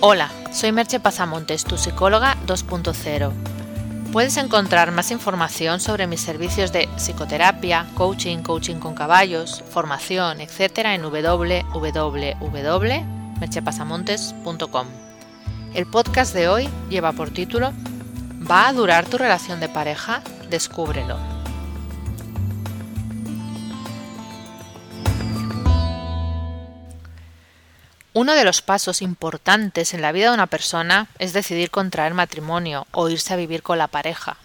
Hola, soy Merche Pasamontes, tu psicóloga 2.0. Puedes encontrar más información sobre mis servicios de psicoterapia, coaching, coaching con caballos, formación, etc. en www.merchepasamontes.com. El podcast de hoy lleva por título ¿Va a durar tu relación de pareja? Descúbrelo. Uno de los pasos importantes en la vida de una persona es decidir contraer matrimonio o irse a vivir con la pareja.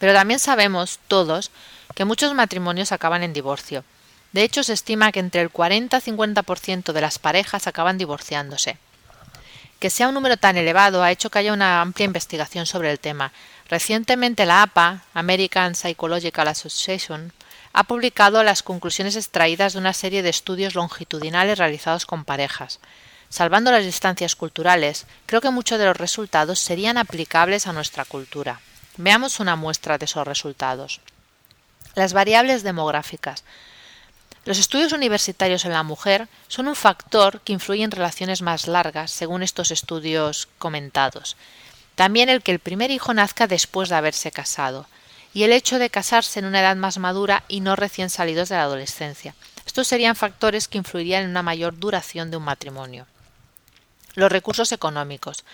Pero también sabemos, todos, que muchos matrimonios acaban en divorcio. De hecho, se estima que entre el 40 y 50% de las parejas acaban divorciándose. Que sea un número tan elevado ha hecho que haya una amplia investigación sobre el tema. Recientemente la APA, American Psychological Association, ha publicado las conclusiones extraídas de una serie de estudios longitudinales realizados con parejas. Salvando las distancias culturales, creo que muchos de los resultados serían aplicables a nuestra cultura. Veamos una muestra de esos resultados. Las variables demográficas. Los estudios universitarios en la mujer son un factor que influye en relaciones más largas, según estos estudios comentados. También el que el primer hijo nazca después de haberse casado y el hecho de casarse en una edad más madura y no recién salidos de la adolescencia. Estos serían factores que influirían en una mayor duración de un matrimonio. Los recursos económicos.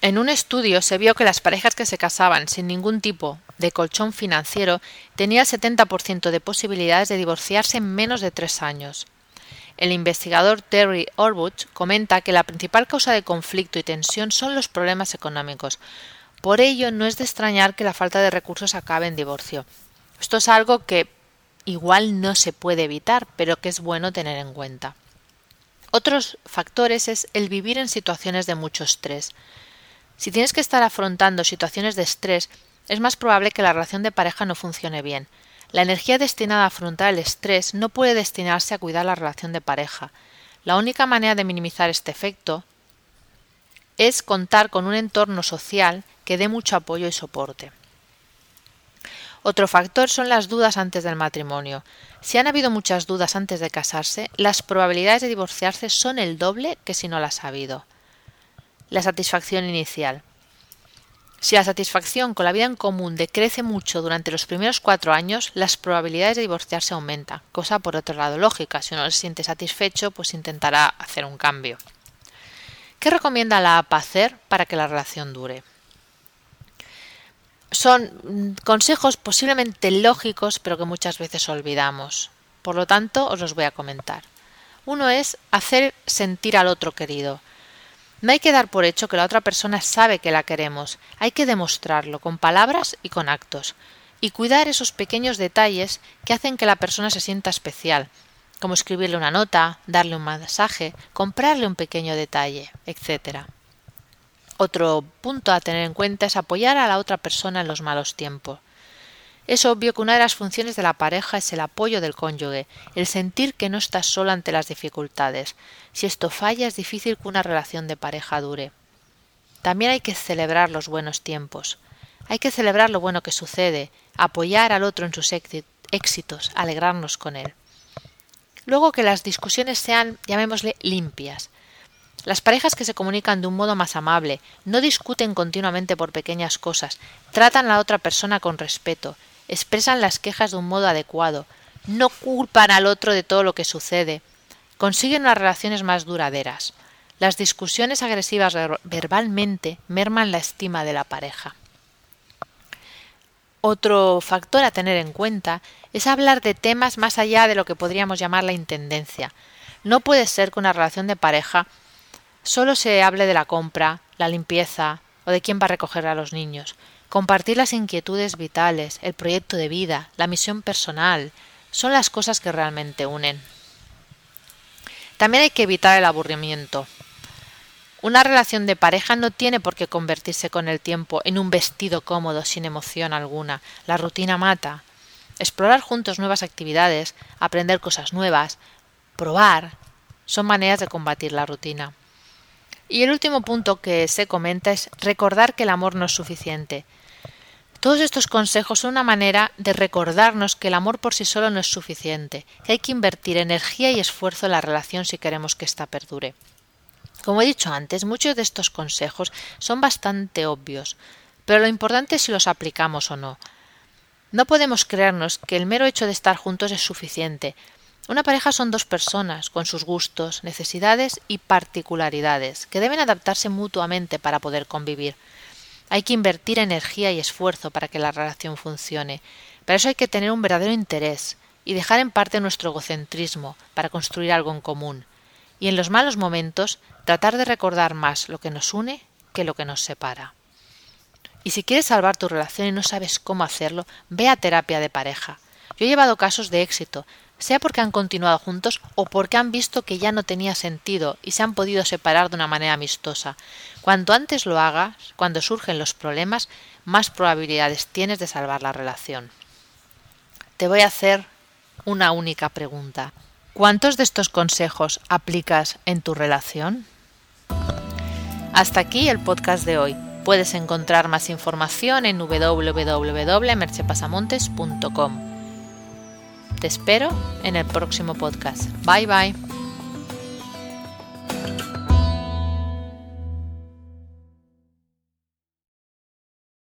En un estudio se vio que las parejas que se casaban sin ningún tipo de colchón financiero tenían el 70% de posibilidades de divorciarse en menos de tres años. El investigador Terry Orbuch comenta que la principal causa de conflicto y tensión son los problemas económicos, por ello, no es de extrañar que la falta de recursos acabe en divorcio. Esto es algo que igual no se puede evitar, pero que es bueno tener en cuenta. Otros factores es el vivir en situaciones de mucho estrés. Si tienes que estar afrontando situaciones de estrés, es más probable que la relación de pareja no funcione bien. La energía destinada a afrontar el estrés no puede destinarse a cuidar la relación de pareja. La única manera de minimizar este efecto es contar con un entorno social que dé mucho apoyo y soporte. Otro factor son las dudas antes del matrimonio. Si han habido muchas dudas antes de casarse, las probabilidades de divorciarse son el doble que si no las ha habido. La satisfacción inicial. Si la satisfacción con la vida en común decrece mucho durante los primeros cuatro años, las probabilidades de divorciarse aumentan, cosa por otro lado lógica. Si uno se siente satisfecho, pues intentará hacer un cambio. ¿Qué recomienda la APA hacer para que la relación dure? Son mm, consejos posiblemente lógicos, pero que muchas veces olvidamos. Por lo tanto, os los voy a comentar. Uno es hacer sentir al otro querido. No hay que dar por hecho que la otra persona sabe que la queremos, hay que demostrarlo con palabras y con actos, y cuidar esos pequeños detalles que hacen que la persona se sienta especial, como escribirle una nota, darle un masaje, comprarle un pequeño detalle, etc. Otro punto a tener en cuenta es apoyar a la otra persona en los malos tiempos. Es obvio que una de las funciones de la pareja es el apoyo del cónyuge, el sentir que no estás solo ante las dificultades. Si esto falla es difícil que una relación de pareja dure. También hay que celebrar los buenos tiempos. Hay que celebrar lo bueno que sucede, apoyar al otro en sus éxitos, alegrarnos con él. Luego que las discusiones sean, llamémosle, limpias. Las parejas que se comunican de un modo más amable, no discuten continuamente por pequeñas cosas, tratan a la otra persona con respeto, expresan las quejas de un modo adecuado, no culpan al otro de todo lo que sucede, consiguen unas relaciones más duraderas. Las discusiones agresivas verbalmente merman la estima de la pareja. Otro factor a tener en cuenta es hablar de temas más allá de lo que podríamos llamar la intendencia. No puede ser que una relación de pareja solo se hable de la compra, la limpieza o de quién va a recoger a los niños. Compartir las inquietudes vitales, el proyecto de vida, la misión personal, son las cosas que realmente unen. También hay que evitar el aburrimiento. Una relación de pareja no tiene por qué convertirse con el tiempo en un vestido cómodo sin emoción alguna. La rutina mata. Explorar juntos nuevas actividades, aprender cosas nuevas, probar, son maneras de combatir la rutina. Y el último punto que se comenta es recordar que el amor no es suficiente. Todos estos consejos son una manera de recordarnos que el amor por sí solo no es suficiente, que hay que invertir energía y esfuerzo en la relación si queremos que ésta perdure. Como he dicho antes, muchos de estos consejos son bastante obvios, pero lo importante es si los aplicamos o no. No podemos creernos que el mero hecho de estar juntos es suficiente. Una pareja son dos personas, con sus gustos, necesidades y particularidades, que deben adaptarse mutuamente para poder convivir. Hay que invertir energía y esfuerzo para que la relación funcione. Para eso hay que tener un verdadero interés y dejar en parte nuestro egocentrismo para construir algo en común. Y en los malos momentos tratar de recordar más lo que nos une que lo que nos separa. Y si quieres salvar tu relación y no sabes cómo hacerlo, ve a terapia de pareja. Yo he llevado casos de éxito, sea porque han continuado juntos o porque han visto que ya no tenía sentido y se han podido separar de una manera amistosa. Cuanto antes lo hagas, cuando surgen los problemas, más probabilidades tienes de salvar la relación. Te voy a hacer una única pregunta. ¿Cuántos de estos consejos aplicas en tu relación? Hasta aquí el podcast de hoy. Puedes encontrar más información en www.merchepasamontes.com. Te espero en el próximo podcast. Bye bye.